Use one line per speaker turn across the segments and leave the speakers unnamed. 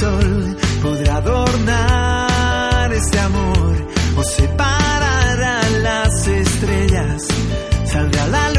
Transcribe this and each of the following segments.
Sol podrá adornar este amor o separar a las estrellas. Saldrá la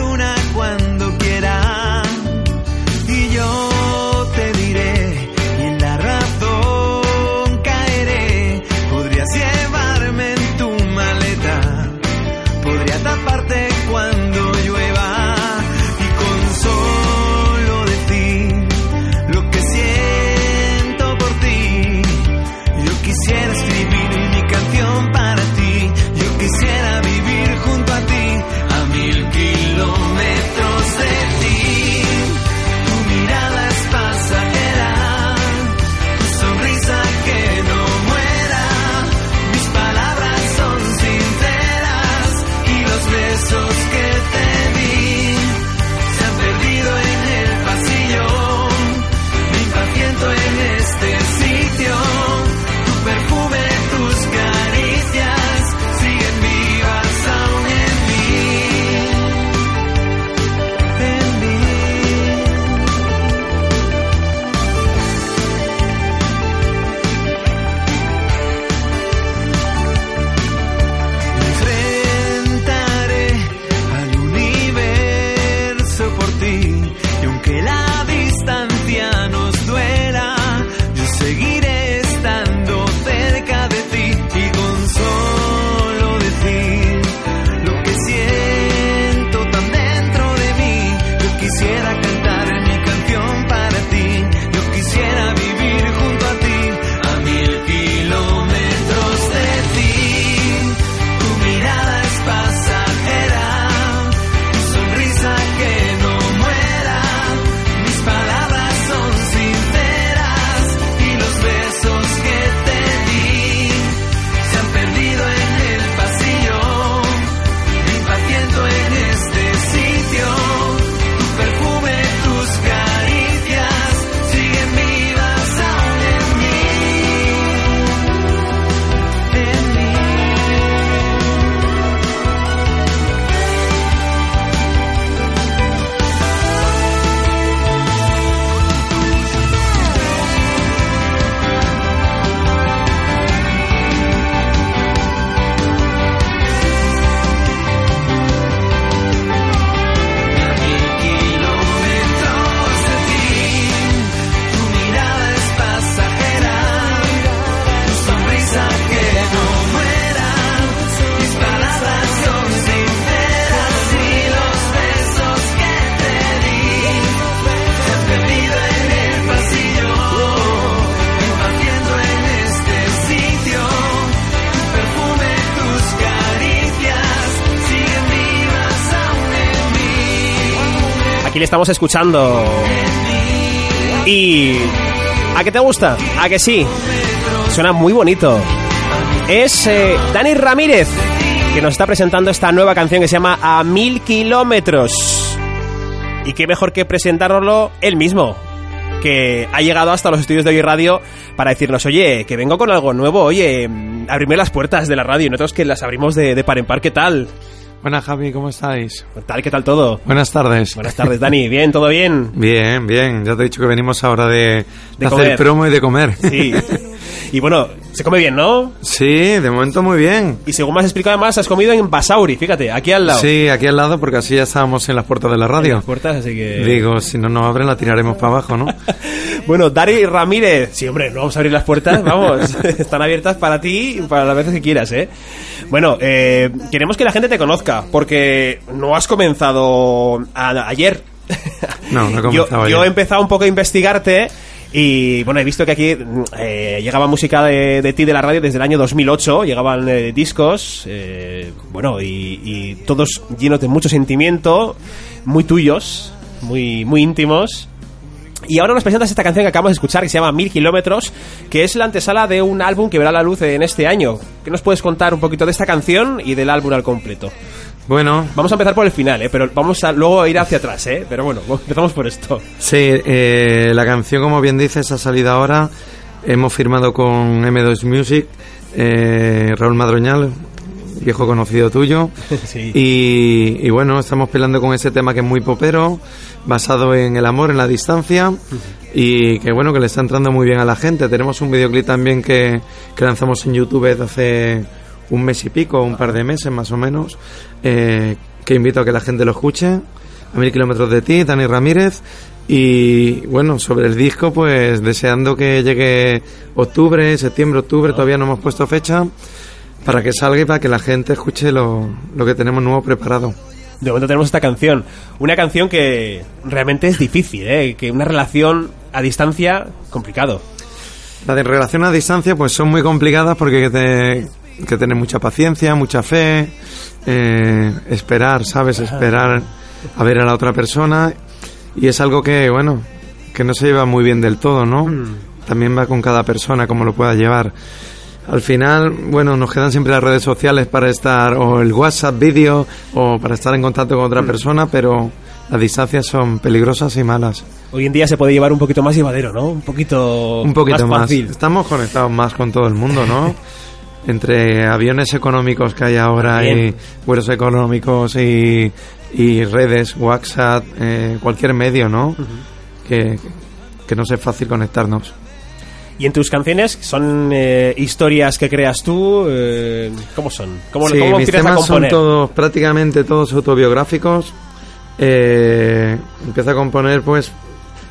estamos escuchando. Y... ¿A qué te gusta? ¿A que sí? Suena muy bonito. Es eh, Dani Ramírez, que nos está presentando esta nueva canción que se llama A Mil Kilómetros. Y qué mejor que presentárnoslo él mismo, que ha llegado hasta los estudios de Hoy Radio para decirnos, oye, que vengo con algo nuevo, oye, abrirme las puertas de la radio y nosotros que las abrimos de, de par en par, ¿qué tal?
Buenas, Javi, ¿cómo estáis?
¿Qué tal? ¿Qué tal todo?
Buenas tardes.
Buenas tardes, Dani. ¿Bien? ¿Todo bien?
Bien, bien. Ya te he dicho que venimos ahora de, de
comer.
hacer promo y de comer.
Sí. Y bueno, se come bien, ¿no?
Sí, de momento muy bien.
Y según me has explicado además, has comido en Basauri, fíjate, aquí al lado.
Sí, aquí al lado, porque así ya estábamos en las puertas de la
En
radio.
las puertas, así que...
Digo, si no nos abren, la tiraremos para abajo, ¿no?
Bueno, Dari Ramírez. Sí, hombre, no vamos a abrir las puertas, vamos. Están abiertas para ti y para las veces que quieras, ¿eh? Bueno, eh, queremos que la gente te conozca, porque no has comenzado a- ayer.
No, no he
yo,
comenzado
yo he
ayer.
empezado un poco a investigarte y bueno, he visto que aquí eh, llegaba música de, de ti de la radio desde el año 2008, llegaban eh, discos, eh, bueno, y, y todos llenos de mucho sentimiento, muy tuyos, muy, muy íntimos. Y ahora nos presentas esta canción que acabamos de escuchar que se llama Mil Kilómetros, que es la antesala de un álbum que verá la luz en este año. ¿Qué nos puedes contar un poquito de esta canción y del álbum al completo?
Bueno,
Vamos a empezar por el final, ¿eh? pero vamos a luego ir hacia atrás, ¿eh? pero bueno, empezamos por esto.
sí, eh, la canción, como bien dices, ha salido ahora. Hemos firmado con M2 Music, eh, Raúl Madroñal, viejo conocido tuyo.
Sí.
Y, y bueno, estamos peleando con ese tema que es muy popero, basado en el amor, en la distancia, y que bueno, que le está entrando muy bien a la gente. Tenemos un videoclip también que, que lanzamos en YouTube desde hace un mes y pico, un par de meses más o menos, eh, que invito a que la gente lo escuche. A mil kilómetros de ti, Dani Ramírez. Y bueno, sobre el disco, pues deseando que llegue octubre, septiembre, octubre, todavía no hemos puesto fecha, para que salga y para que la gente escuche lo, lo que tenemos nuevo preparado.
De momento tenemos esta canción. Una canción que realmente es difícil, ¿eh? que una relación a distancia, complicado.
Las de relación a distancia, pues son muy complicadas porque te- que tener mucha paciencia, mucha fe, eh, esperar, ¿sabes? Esperar a ver a la otra persona. Y es algo que, bueno, que no se lleva muy bien del todo, ¿no? También va con cada persona, como lo pueda llevar. Al final, bueno, nos quedan siempre las redes sociales para estar, o el WhatsApp vídeo, o para estar en contacto con otra persona, pero las distancias son peligrosas y malas.
Hoy en día se puede llevar un poquito más llevadero, ¿no? Un poquito,
Un poquito más.
fácil.
Estamos conectados más con todo el mundo, ¿no? Entre aviones económicos que hay ahora y vuelos económicos y, y redes, WhatsApp, eh, cualquier medio, ¿no? que, que nos es fácil conectarnos.
Y en tus canciones son eh, historias que creas tú, eh, ¿cómo son? ¿Cómo,
Sí,
cómo
mis
empiezas a
temas son todos, prácticamente todos autobiográficos. Eh, empiezo a componer, pues,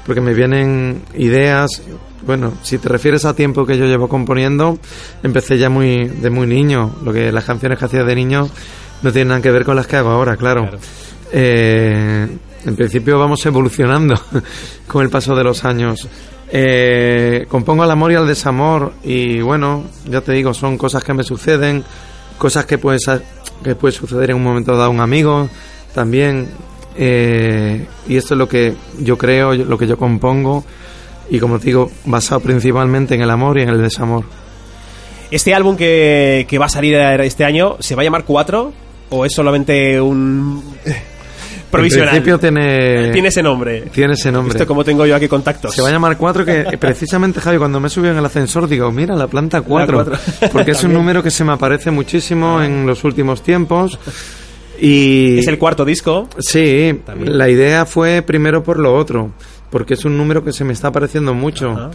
porque me vienen ideas. Bueno, si te refieres a tiempo que yo llevo componiendo, empecé ya muy de muy niño. Lo que las canciones que hacía de niño no tienen nada que ver con las que hago ahora, claro.
Claro.
Eh, en principio vamos evolucionando con el paso de los años. Eh, compongo al amor y al desamor y bueno, ya te digo, son cosas que me suceden, cosas que puede, que puede suceder en un momento dado a un amigo también. Eh, y esto es lo que yo creo, lo que yo compongo y como te digo, basado principalmente en el amor y en el desamor.
¿Este álbum que, que va a salir este año se va a llamar 4 o es solamente un provisional?
En principio tiene,
Tiene ese nombre.
tiene ese nombre.
Visto como tengo yo aquí contactos.
Se va a llamar 4 que precisamente Javi cuando me subió en el ascensor digo, mira la planta 4,
cuatro.
porque es un número que se me aparece muchísimo en los últimos tiempos y
Es el cuarto disco.
sí,
También.
la idea fue primero por lo otro, porque es un número que se me está apareciendo mucho.
Ajá.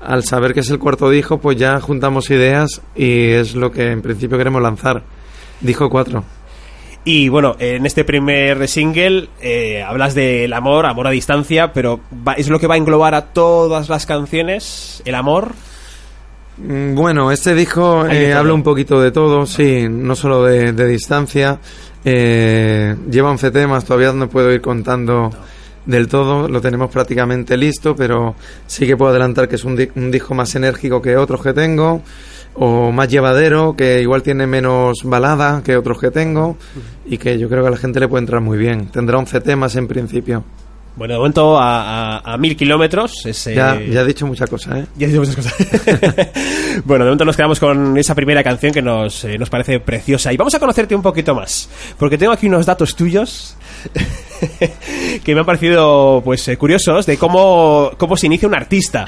Al saber que es el cuarto disco, pues ya juntamos ideas y es lo que en principio queremos lanzar. Disco 4.
Y bueno, en este primer single eh, hablas del amor, amor a distancia, pero va- ¿es lo que va a englobar a todas las canciones? ¿El amor?
Mm, Bueno, este disco eh, habla un poquito de todo, sí, no solo de, de distancia. Eh, lleva 11 temas, todavía no puedo ir contando del todo, lo tenemos prácticamente listo, pero sí que puedo adelantar que es un, di- un disco más enérgico que otros que tengo, o más llevadero, que igual tiene menos balada que otros que tengo, y que yo creo que a la gente le puede entrar muy bien. Tendrá 11 temas en principio.
Bueno, de momento a, a- a mil kilómetros. es, eh,
Ya, ya he dicho muchas cosas, ¿eh?
Ya he dicho muchas cosas. bueno, de momento nos quedamos con esa primera canción que nos, eh, nos parece preciosa. Y vamos a conocerte un poquito más. Porque tengo aquí unos datos tuyos que me han parecido pues eh, curiosos de cómo, cómo se inicia un artista.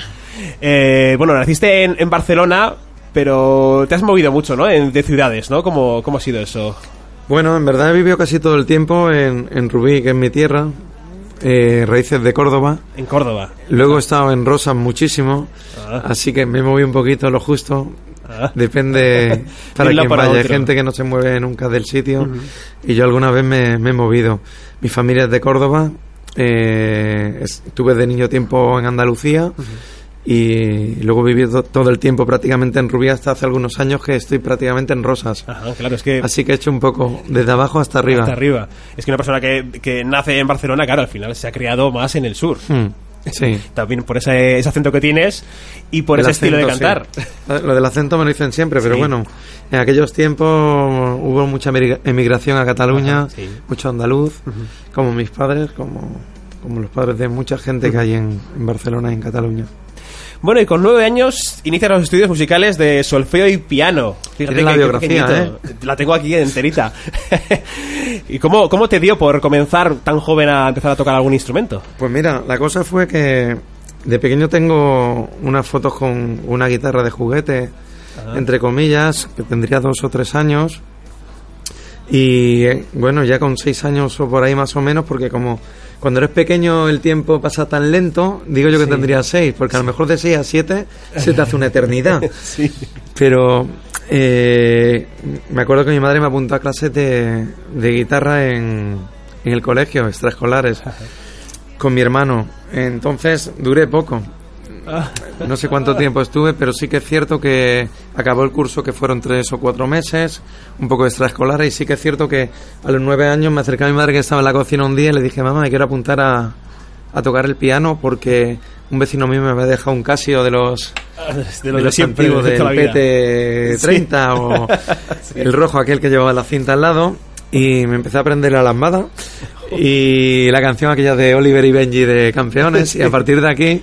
Eh, bueno, naciste en, en Barcelona, pero te has movido mucho, ¿no? En- de ciudades, ¿no? ¿Cómo, ¿Cómo ha sido eso?
Bueno, en verdad he vivido casi todo el tiempo en, en Rubí, que es mi tierra, eh, raíces de Córdoba.
En Córdoba.
Luego he estado en Rosas muchísimo,
Ah.
así que me moví un poquito lo justo.
Ah.
Depende para quien
para
vaya. Hay gente que no se mueve nunca del sitio y yo alguna vez me, me he movido. Mi familia es de Córdoba, eh, estuve de niño tiempo en Andalucía y luego viví to- todo el tiempo prácticamente en Rubí hasta hace algunos años que estoy prácticamente en Rosas.
Ajá, claro, es que...
Así que he hecho un poco desde abajo hasta arriba.
Hasta arriba. Es que una persona que, que nace en Barcelona, claro, al final se ha criado más en el sur.
Hmm, Sí.
También por ese, ese acento que tienes y por
El
ese estilo de cantar.
sí. Lo del acento me lo dicen siempre, pero
Sí.
bueno, en aquellos tiempos hubo mucha emigra- emigración a Cataluña,
Ajá,
mucho andaluz, como mis padres, como, como los padres de mucha gente que hay en, en Barcelona y en Cataluña.
Bueno, y con nueve años inicia los estudios musicales de solfeo y piano. Fíjate
la
qué
biografía,
pequeñito. La tengo aquí enterita. ¿Y cómo, cómo te dio por comenzar tan joven a empezar a tocar algún instrumento?
Pues mira, la cosa fue que de pequeño tengo unas fotos con una guitarra de juguete, entre comillas, que tendría dos o tres años. Y eh, bueno, ya con seis años o por ahí más o menos, porque como cuando eres pequeño el tiempo pasa tan lento, digo yo que tendría seis, porque a lo mejor de seis a siete se te hace una eternidad.
Sí.
Pero eh, me acuerdo que mi madre me apuntó a clases de, de guitarra en, en el colegio, extraescolares, con mi hermano. Entonces duré poco. No sé cuánto tiempo estuve, pero sí que es cierto que acabó el curso que fueron tres o cuatro meses, un poco de extraescolar, y sí que es cierto que a los nueve años me acerqué a mi madre que estaba en la cocina un día y le dije, mamá, me quiero apuntar a, a tocar el piano porque un vecino mío me había dejado un Casio de los
De
de
lo de
los
siempre,
antiguos
de
del
toda la vida.
PT30 o el rojo aquel que llevaba la cinta al lado y me empecé a aprender la lambada y la canción aquella de Oliver y Benji de campeones y a partir de aquí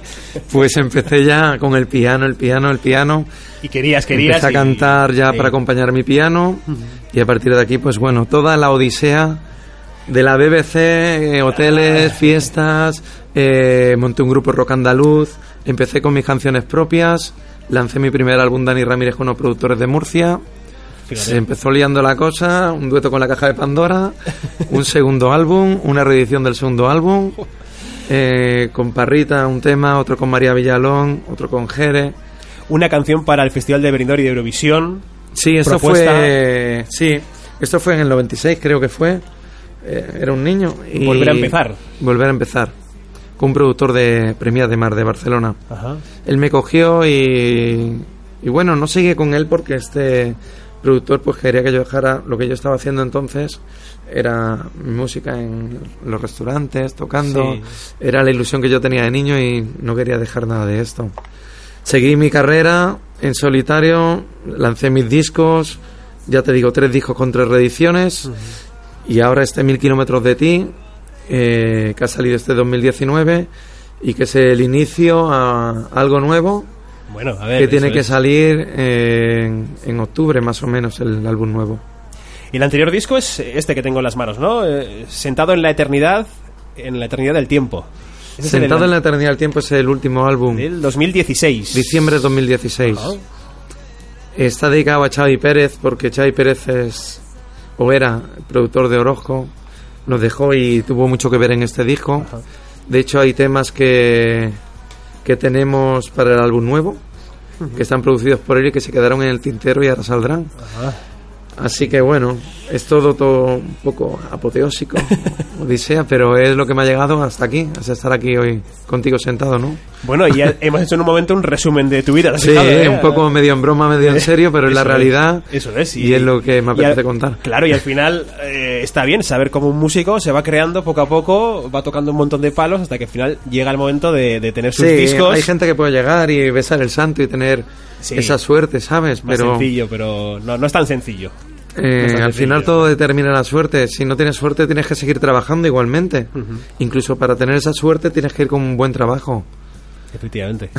pues empecé ya con el piano, el piano, el piano.
Y querías, querías.
empecé a
y-
cantar ya para acompañar mi piano y a partir de aquí pues bueno toda la odisea de la BBC, eh, hoteles, fiestas, eh, monté un grupo rock andaluz, empecé con mis canciones propias, lancé mi primer álbum Dani Ramírez con los productores de Murcia,
Fíjate.
se empezó liando la cosa, un dueto con la caja de Pandora, un segundo álbum, una reedición del segundo álbum, eh, con Parrita un tema, otro con María Villalón, otro con Jere.
Una canción para el Festival de Benidorm y de Eurovisión.
Sí, esto
Propuesta.
fue. Sí, esto fue en el 96, creo que fue. Eh, era un niño. Y
Volver a empezar.
Volver a empezar. Con un productor de Premia de Mar de Barcelona.
Ajá.
Él me cogió y. Y bueno, no seguí con él porque este productor pues quería que yo dejara lo que yo estaba haciendo entonces era música en los restaurantes tocando.
Sí.
era la ilusión que yo tenía de niño y no quería dejar nada de esto. Seguí mi carrera en solitario lancé mis discos ya te digo tres discos con tres reediciones. Y ahora este mil kilómetros de ti eh, que ha salido este 2019 y que es el inicio a algo nuevo
Bueno, a ver.
que tiene que salir en, en octubre más o menos el álbum nuevo.
Y el anterior disco es este que tengo en las manos, ¿no? Eh, sentado en la eternidad, en la eternidad del tiempo.
Sentado en la eternidad del tiempo es el último álbum,
del 2016.
diciembre de 2016.
Ajá.
Está dedicado a Xavi Pérez porque Xavi Pérez es o era productor de Orozco, nos dejó y tuvo mucho que ver en este disco. De hecho hay temas que que tenemos para el álbum nuevo que están producidos por él y que se quedaron en el tintero y ahora saldrán.
Ajá.
Así que bueno, es todo, todo un poco apoteósico, odisea, pero es lo que me ha llegado hasta aquí, hasta estar aquí hoy contigo sentado, ¿no?
Bueno, y hemos hecho en un momento un resumen de tu vida. ¿lo has
Sí,
fijado, eh?
un poco medio en broma, medio en serio, pero es la realidad
Eso es.
y, es lo que me apetece
al-
contar.
Claro, y al final eh, está bien saber cómo un músico se va creando poco a poco, va tocando un montón de palos hasta que al final llega el momento de, de tener sus
Sí,
discos.
hay gente que puede llegar y besar el santo y tener
Sí.
esa suerte, ¿sabes?
Más
Pero
sencillo, pero no, no es tan sencillo.
eh, al final todo determina la suerte. Si no tienes suerte tienes que seguir trabajando igualmente. Incluso para tener esa suerte tienes que ir con un buen trabajo.
Efectivamente.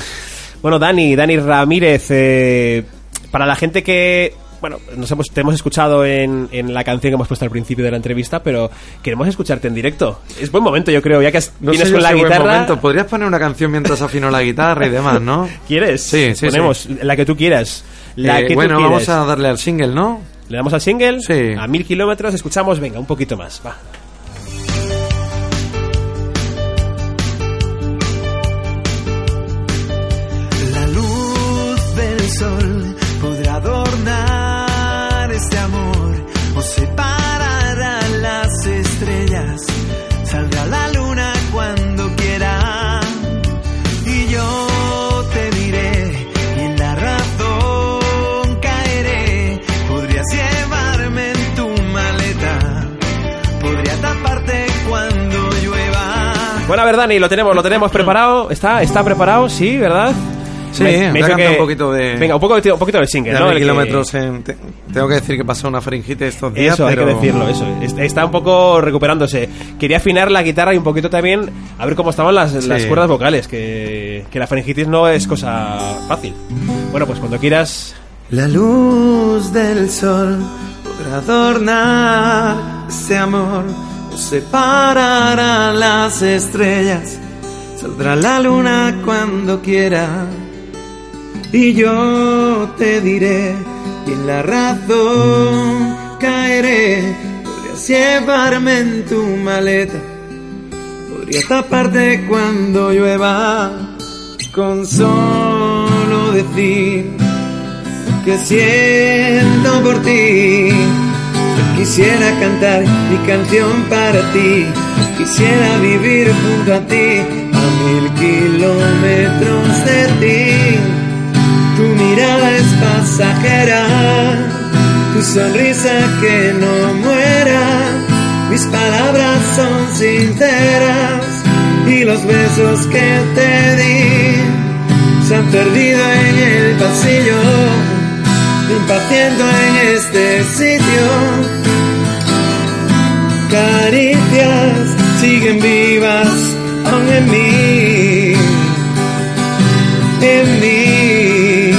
Bueno, Dani, Dani Ramírez, eh, para la gente que, bueno, nos hemos, te hemos escuchado en, en la canción que hemos puesto al principio de la entrevista, pero queremos escucharte en directo. Es buen momento, yo creo, ya que has-
No
vienes
sé yo
con la
si buen
guitarra.
momento. Podrías poner una canción mientras afino la guitarra y demás, ¿no?
¿Quieres?
Sí, sí,
Ponemos la que tú quieras. La
Eh,
que
bueno,
tú
vamos a darle al single, ¿no?
Le damos al single.
Sí.
A mil kilómetros, escuchamos, venga, un poquito más. Va.
La luz del sol
Dani, lo tenemos, lo tenemos preparado. ¿Está, está preparado? Sí, ¿verdad?
Sí,
me, me que...
un poquito de-
Venga, un poco, un poquito del single,
De
¿no? El que-
kilómetros en- te- tengo que decir que pasó una faringite estos días,
Eso,
pero...
hay que decirlo, eso. Est- Está un poco recuperándose. Quería afinar la guitarra y un poquito también a ver cómo estaban las, las cuerdas vocales, que, que la faringitis no es cosa fácil. Bueno, pues cuando quieras...
La luz del sol podrá adornar este amor, separará las estrellas, saldrá la luna cuando quiera. Y yo te diré, y en la razón caeré, podrías llevarme en tu maleta, podría taparte cuando llueva, con solo decir que siento por ti. Quisiera cantar mi canción para ti. Quisiera vivir junto a ti a mil kilómetros de ti. Tu mirada es pasajera, tu sonrisa que no muera. Mis palabras son sinceras y los besos que te di se han perdido en el pasillo, me impaciento en este sitio. Caricias siguen vivas aún en mí, en mí.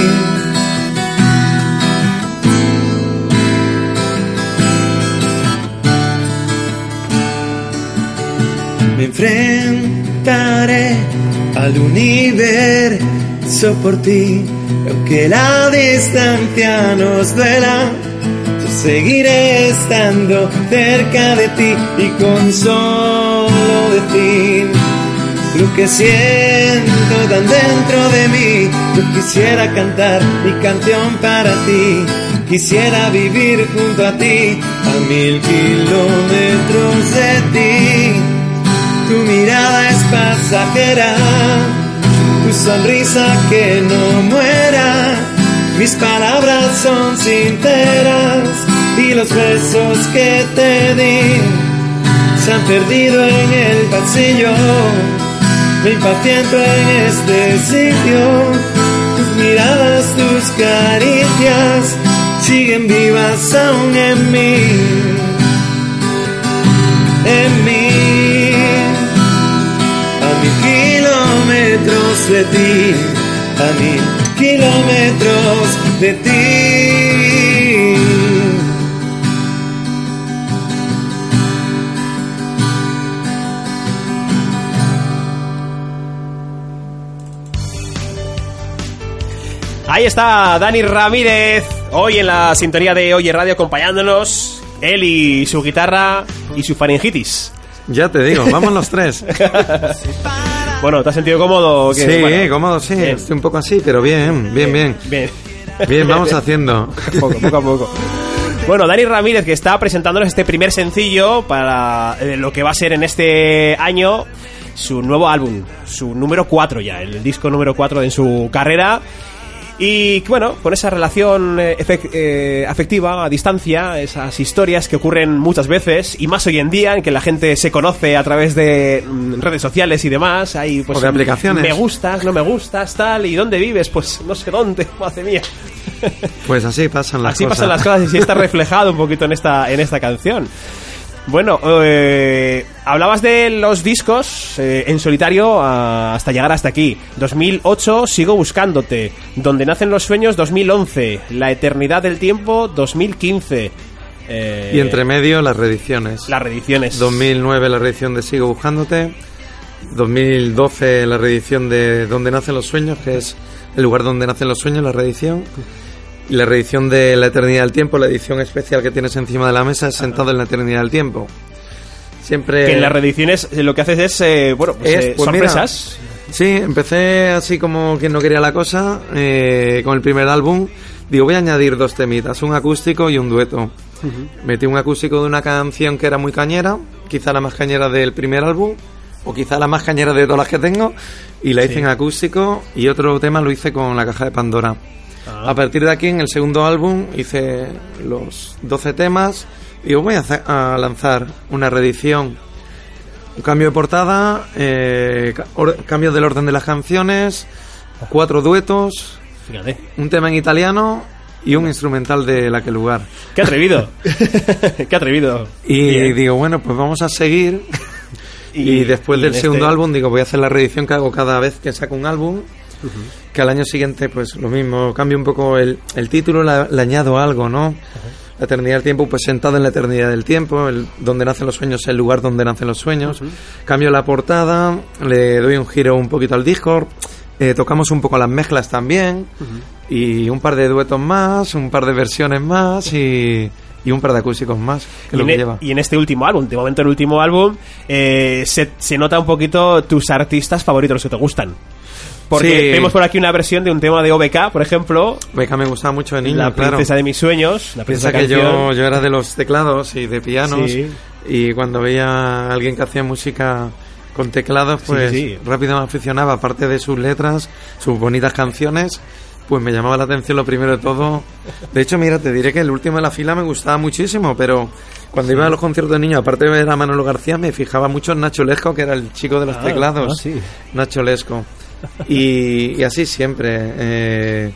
Me enfrentaré al universo por ti, aunque la distancia nos duela. Seguiré estando cerca de ti y con solo decir lo que siento tan dentro de mí. Yo quisiera cantar mi canción para ti, quisiera vivir junto a ti a mil kilómetros de ti. Tu mirada es pasajera, tu sonrisa que no muera. Mis palabras son sinceras los besos que te di se han perdido en el pasillo. Me impaciento en este sitio. Tus miradas, tus caricias siguen vivas aún en mí. En mí. A mil kilómetros de ti. A mil kilómetros de ti.
Ahí está Dani Ramírez, hoy en la sintonía de Oye Radio acompañándonos. Él y su guitarra y su faringitis.
Ya te digo, vamos los tres.
Bueno, ¿te has sentido cómodo? o qué?
Sí,
Bueno,
cómodo, sí.
bien.
Estoy un poco así, pero bien, bien, bien.
Bien.
Bien, vamos haciendo.
poco, poco a poco. Bueno, Dani Ramírez que está presentándonos este primer sencillo para eh, lo que va a ser en este año su nuevo álbum, su número 4 ya, el disco número 4 en su carrera. Y bueno, con esa relación eh, eh, afectiva a distancia, esas historias que ocurren muchas veces, y más hoy en día, en que la gente se conoce a través de mm, redes sociales y demás, hay pues
O de aplicaciones.
me gustas, no me gustas, tal, y dónde vives, pues no sé dónde, madre mía.
Pues así pasan las
Así
cosas.
pasan las cosas y sí está reflejado un poquito en esta, en esta canción. Bueno, eh, hablabas de los discos eh, en solitario ah, hasta llegar hasta aquí. 2008, Sigo Buscándote. Donde nacen los sueños, 2011. La eternidad del tiempo, 2015. Eh,
Y entre medio las reediciones.
las reediciones.
2009 la reedición de Sigo Buscándote. 2012 la reedición de Donde nacen los sueños, que es el lugar donde nacen los sueños, la reedición. Y la reedición de La Eternidad del Tiempo, la edición especial que tienes encima de la mesa, es Sentado en la Eternidad del Tiempo. Siempre...
Que en las reediciones eh, lo que haces es, eh, bueno, pues,
Es,
eh,
pues mira,
sorpresas.
Sí, empecé así como quien no quería la cosa, eh, con el primer álbum. Digo, voy a añadir dos temitas, un acústico y un dueto. Metí un acústico de una canción que era muy cañera, quizá la más cañera del primer álbum, o quizá la más cañera de todas las que tengo, y la hice
Sí.
en acústico, y otro tema lo hice con la caja de Pandora.
Ah.
A partir de aquí, en el segundo álbum, hice los 12 temas, y voy a, hacer- a lanzar una reedición un cambio de portada, eh, ca- or- cambio del orden de las canciones, cuatro duetos,
Fíjate.
un tema en italiano y un instrumental de la que lugar.
Qué atrevido. Qué atrevido.
Y
Bien.
digo, bueno, pues vamos a seguir. Y, después
y
del segundo
este-
álbum, digo, voy a hacer la reedición que hago cada vez que saco un álbum. Que al año siguiente, pues lo mismo, cambio un poco el, el título, la- le añado algo, ¿no? La eternidad del tiempo, pues sentado en la eternidad del tiempo, el, donde nacen los sueños, el lugar donde nacen los sueños. Cambio la portada, le doy un giro un poquito al Discord, eh, tocamos un poco las mezclas también, y un par de duetos más, un par de versiones más y, y un par de acústicos más, que
Y
es lo
en,
que
e-
lleva.
y en este último álbum, de momento el último álbum, eh, se, se nota un poquito tus artistas favoritos, los que te gustan. Porque
Sí.
tenemos por aquí una versión de un tema de OBK, por ejemplo,
Beca me gustaba mucho de niño,
La
claro.
princesa de mis sueños, la
Piensa
princesa
que yo, yo era de los teclados y de pianos
Sí.
y cuando veía a alguien que hacía música con teclados, pues
sí.
rápido me aficionaba, aparte de sus letras, sus bonitas canciones, pues me llamaba la atención lo primero de todo. De hecho, mira, te diré que el último de la fila me gustaba muchísimo, pero cuando iba a los conciertos de niños, aparte de ver a Manolo García, me fijaba mucho en Nacho Lesco, que era el chico de los
Ah,
teclados.
ah, sí.
Nacho Lesco. Y, y así siempre. eh,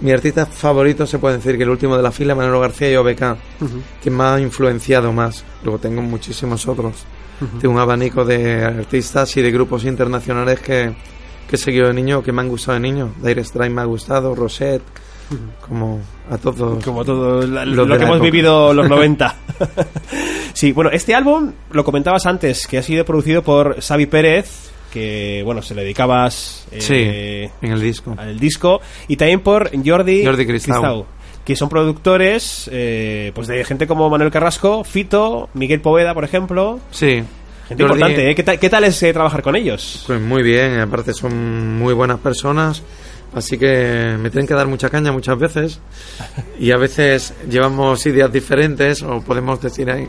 mi artista favorito se puede decir que el último de la fila, Manolo García y OBK, que me ha influenciado más. Luego tengo muchísimos otros. Tengo un abanico de artistas y de grupos internacionales que, que he seguido de niño, que me han gustado de niño. Dire Straits me ha gustado, Rosette, como a todos.
Como todo la-
Los
lo que
la
hemos
época.
vivido los 90. sí, bueno, este álbum, lo comentabas antes, que ha sido producido por Xavi Pérez, que, bueno, se le dedicabas eh,
Sí, en el disco.
al disco, y también por Jordi,
Jordi Cristau.
que son productores eh, pues de gente como Manuel Carrasco, Fito, Miguel Poveda, por ejemplo.
Sí.
Gente
Jordi-
importante, ¿eh? ¿Qué, tal- qué tal es eh, trabajar con ellos?
Pues muy bien, aparte son muy buenas personas, así que me tienen que dar mucha caña muchas veces y a veces llevamos ideas diferentes o podemos decir ahí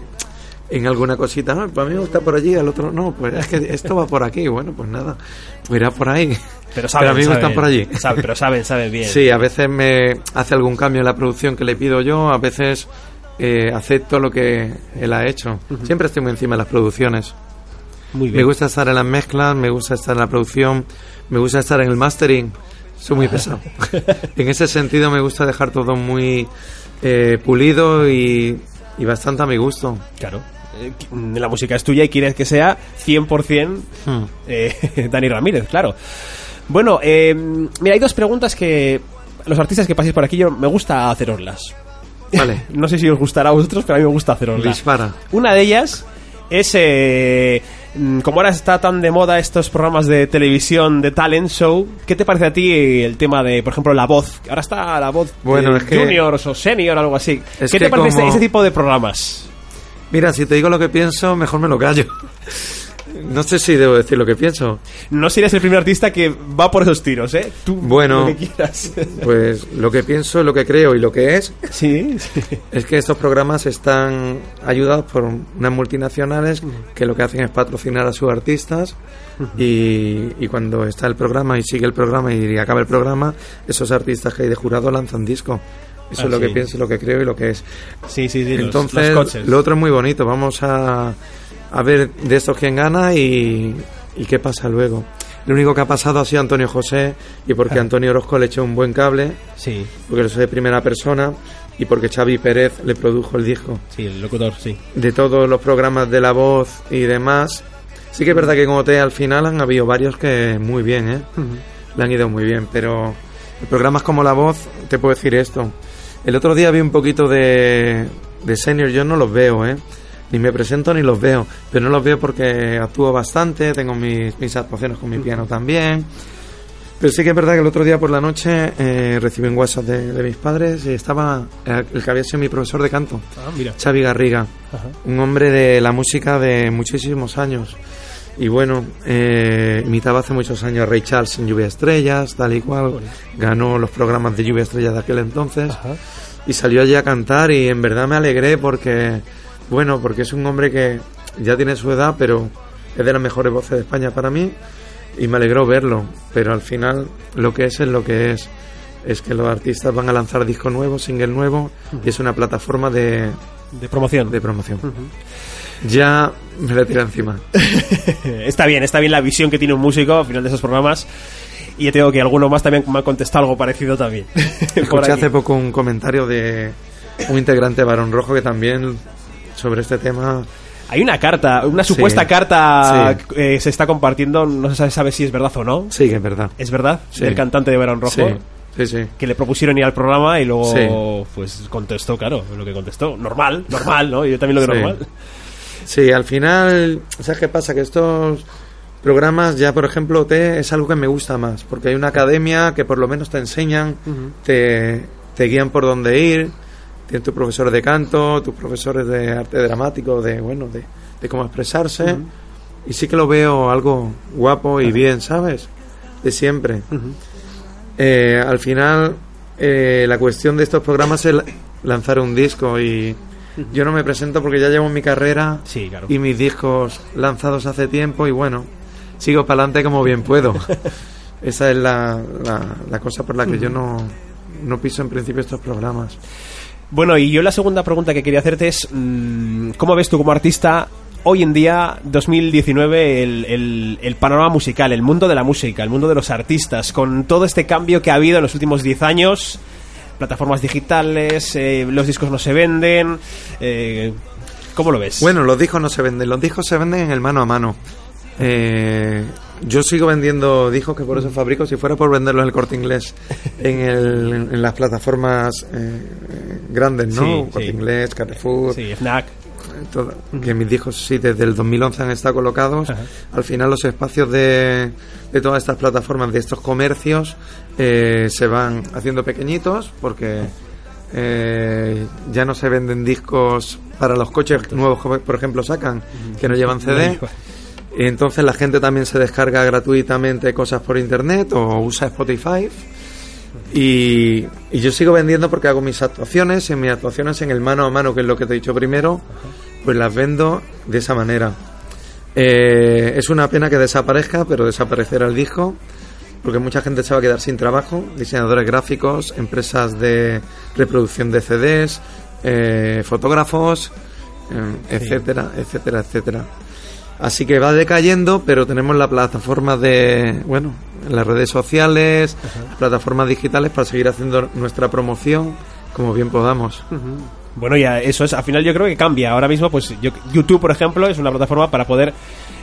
en alguna cosita, no, pues a mí me gusta por allí, al otro no, pues es que esto va por aquí, bueno, pues nada, pues irá por ahí.
Pero saben,
a mí me gustan por allí.
saben, pero saben, saben bien.
Sí, a veces me hace algún cambio en la producción que le pido yo, a veces eh, acepto lo que él ha hecho. Siempre estoy muy encima de las producciones.
Muy bien.
Me gusta estar en las mezclas, me gusta estar en la producción, me gusta estar en el mastering. Soy muy pesado. en ese sentido me gusta dejar todo muy eh, pulido y, y bastante a mi gusto.
Claro. Eh, La música es tuya y quieres que sea 100%
Hmm.
eh, Dani Ramírez, claro. Bueno, eh, mira, hay dos preguntas que los artistas que paséis por aquí yo me gusta haceroslas.
Vale,
No sé si os gustará a vosotros, pero a mí me gusta haceroslas.
dispara.
Una de ellas es, eh, mm, como ahora está tan de moda estos programas de televisión de talent show, ¿qué te parece a ti el tema de, por ejemplo, la voz? Ahora está la voz
Bueno,
de
es que-
juniors o senior o algo así. ¿Qué te parece este- ese tipo de programas?
Mira, si te digo lo que pienso, mejor me lo callo. No sé si debo decir lo que pienso.
No serías el primer artista que va por esos tiros, ¿eh? Tú,
Bueno.
lo que quieras.
Pues lo que pienso, lo que creo y lo que es,
sí, sí.
es que estos programas están ayudados por unas multinacionales que lo que hacen es patrocinar a sus artistas y, y cuando está el programa y sigue el programa y acaba el programa, esos artistas que hay de jurado lanzan disco. Eso
Ah,
es lo
sí.
que pienso, lo que creo y lo que es.
Sí, sí, sí. los-
Entonces,
los coches.
lo otro es muy bonito. Vamos a, a ver de estos quién gana y, y qué pasa luego. Lo único que ha pasado ha sido Antonio José y
Ah.
porque Antonio Orozco le echó un buen cable,
Sí,
porque lo sé de primera persona y porque Xavi Pérez le produjo el disco.
sí, el locutor, sí.
De todos los programas de La Voz y demás, sí que es verdad que como te al final han habido varios que muy bien, ¿eh? Le han ido muy bien, pero programas como La Voz, te puedo decir esto. El otro día vi un poquito de, de senior, yo no los veo, ¿eh? Ni me presento ni los veo, pero no los veo porque actúo bastante, tengo mis, mis actuaciones con mi piano también. Pero sí que es verdad que el otro día por la noche eh, recibí un WhatsApp de, de mis padres y estaba el, que había sido mi profesor de canto,
Ah, mira.
Xavi Garriga
Ajá.
un hombre de la música de muchísimos años. Y bueno, eh, imitaba hace muchos años a Ray Charles en Lluvia Estrellas, tal y cual. Ganó los programas de Lluvia Estrellas de aquel entonces.
Ajá.
Y salió allí a cantar y en verdad me alegré porque, bueno, porque es un hombre que ya tiene su edad, pero es de las mejores voces de España para mí. Y me alegró verlo. Pero al final lo que es es lo que es. Es que los artistas van a lanzar disco nuevo, single nuevo, y es una plataforma de,
De promoción.
de promoción. Ya me la tira encima.
está bien, está bien la visión que tiene un músico al final de esos programas. Y ya tengo que alguno más también me ha contestado algo parecido también.
Escuché hace poco un comentario de un integrante de Barón Rojo que también sobre este tema
Hay una carta, una supuesta
Sí.
carta
Sí.
que eh, se está compartiendo, no se sabe, si es verdad o no.
sí que es verdad.
¿Es verdad?
Sí.
Del cantante de Verón Rojo.
Sí, sí.
Que le propusieron ir al programa y luego, pues contestó, claro, lo que contestó. Normal, normal, ¿no? Yo también lo
Sí.
normal.
Sí, al final, ¿sabes qué pasa? Que estos programas ya, por ejemplo, OT es algo que me gusta más, porque hay una academia que por lo menos te enseñan, te, te guían por dónde ir, tienes tus profesores de canto, tus profesores de arte dramático, de, bueno, de, de cómo expresarse, y sí que lo veo algo guapo y bien, ¿sabes? De siempre. Eh, al final, eh, la cuestión de estos programas es la- lanzar un disco y yo no me presento porque ya llevo mi carrera
Sí, claro.
y mis discos lanzados hace tiempo y bueno, sigo para adelante como bien puedo. Esa es la, la, la cosa por la que yo no, no piso en principio estos programas.
Bueno, y yo la segunda pregunta que quería hacerte es, mm, ¿cómo ves tú como artista hoy en día, 2019, el, el- el panorama musical, el mundo de la música, el mundo de los artistas, con todo este cambio que ha habido en los últimos 10 años? Plataformas digitales, eh, los discos no se venden. eh, ¿Cómo lo ves?
Bueno, los discos no se venden, los discos se venden en el mano a mano. Eh, yo sigo vendiendo discos que por eso fabrico, si fuera por venderlos en el corte inglés, en, el, en las plataformas eh, grandes, ¿no?
Sí,
corte
sí.
inglés, Carrefour,
sí, FNAC.
Todo- que mis discos sí desde el 2011 han estado colocados.
Ajá.
Al final los espacios de, de todas estas plataformas, de estos comercios, eh, se van haciendo pequeñitos porque eh, ya no se venden discos para los coches nuevos, que, por ejemplo, sacan, que no llevan CD. Y entonces la gente también se descarga gratuitamente cosas por internet o usa Spotify. Y, y yo sigo vendiendo porque hago mis actuaciones, y mis actuaciones en el mano a mano, que es lo que te he dicho primero, pues las vendo de esa manera. Eh, es una pena que desaparezca, pero desaparecerá el disco, porque mucha gente se va a quedar sin trabajo, diseñadores gráficos, empresas de reproducción de CDs, eh, fotógrafos, eh, etcétera, etcétera, etcétera. Así que va decayendo, pero tenemos la plataforma de, bueno, las redes sociales, plataformas digitales para seguir haciendo nuestra promoción como bien podamos.
Bueno, ya eso es, al final yo creo que cambia. Ahora mismo, pues yo- YouTube, por ejemplo, es una plataforma para poder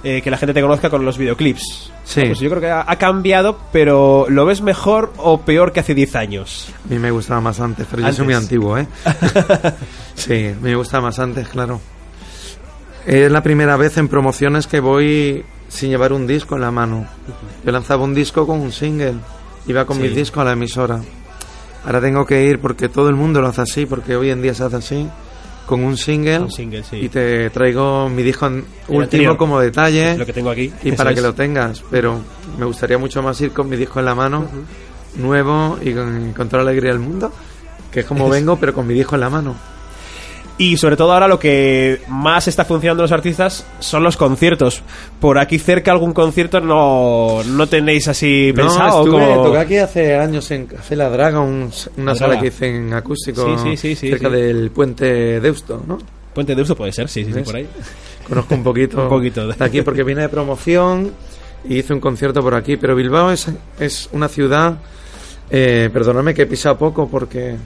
eh, que la gente te conozca con los videoclips.
Sí.
Pues yo creo que ha, ha cambiado, pero ¿lo ves mejor o peor que hace 10 años?
A mí me gustaba más antes, pero yo soy
Antes.
muy antiguo, ¿eh? sí, me gustaba más antes, claro. Es la primera vez en promociones que voy sin llevar un disco en la mano. Yo lanzaba un disco con un single, iba con
Sí.
mis discos a la emisora. Ahora tengo que ir porque todo el mundo lo hace así, porque hoy en día se hace así, con un single,
Un single, sí.
y te traigo mi disco último
anterior.
como detalle
Lo que tengo aquí.
y para
es.
que lo tengas, pero me gustaría mucho más ir con mi disco en la mano, nuevo y con, con toda la alegría del mundo, que es como vengo, pero con mi disco en la mano.
Y sobre todo ahora lo que más está funcionando en los artistas son los conciertos. Por aquí cerca algún concierto no, no tenéis así pensado.
no, estuve,
como-
toqué aquí hace años en Café La Draga, un- una
La
sala
Draga.
que hice en acústico
Sí, sí, sí, sí,
cerca del puente Deusto, ¿no?
Puente de Uso puede ser, sí, sí, por ahí.
Conozco un poquito,
Un poquito.
de aquí porque vine de promoción y hice un concierto por aquí, pero Bilbao es, es una ciudad, eh, perdóname que he pisado poco porque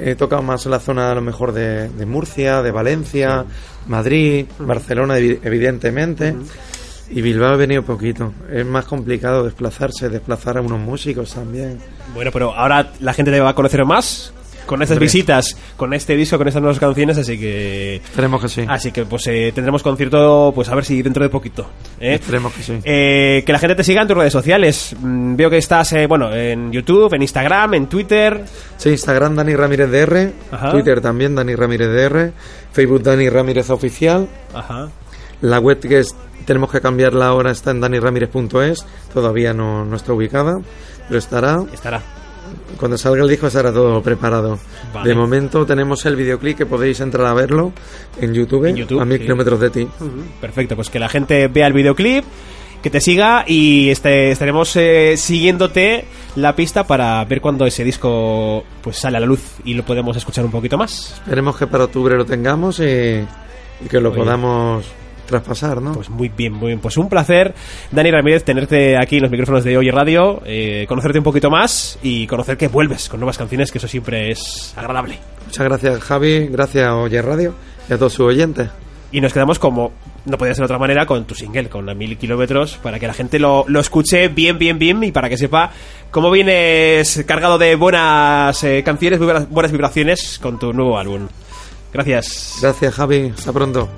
he tocado más la zona a lo mejor de, de Murcia, de Valencia, Madrid, Barcelona evi- evidentemente. Y Bilbao he venido poquito. Es más complicado desplazarse, desplazar a unos músicos también.
Bueno, pero ahora la gente te va a conocer más con estas visitas, con este disco, con estas nuevas canciones, así que
Esperemos que sí.
así que pues eh, tendremos concierto, pues a ver si dentro de poquito. ¿eh?
Esperemos que sí.
Eh, que la gente te siga en tus redes sociales. Mm, veo que estás, eh, bueno, en YouTube, en Instagram, en Twitter.
Sí, Instagram Dani Ramírez DR,
Ajá.
Twitter también Dani Ramírez DR, Facebook Dani Ramírez Oficial,
Ajá.
la web que es, tenemos que cambiarla ahora está en daniramírez.es, todavía no, no está ubicada, pero estará.
Estará.
Cuando salga el disco estará todo preparado.
Vale.
De momento tenemos el videoclip que podéis entrar a verlo en YouTube,
En YouTube,
a mil
sí.
kilómetros de ti.
Perfecto, pues que la gente vea el videoclip, que te siga y este, estaremos eh, siguiéndote la pista para ver cuando ese disco pues sale a la luz y lo podemos escuchar un poquito más.
Esperemos que para octubre lo tengamos y, y que lo
Oye.
podamos traspasar, ¿no?
Pues muy bien, muy bien. Pues un placer, Dani Ramírez, tenerte aquí en los micrófonos de Oye Radio, eh, conocerte un poquito más y conocer que vuelves con nuevas canciones, que eso siempre es agradable.
Muchas gracias, Javi. Gracias a Oye Radio y a todos sus oyentes.
Y nos quedamos como, no podía ser de otra manera, con tu single, con a mil kilómetros, para que la gente lo, lo escuche bien, bien, bien y para que sepa cómo vienes cargado de buenas eh, canciones, buenas, buenas vibraciones con tu nuevo álbum. Gracias.
Gracias, Javi. Hasta pronto.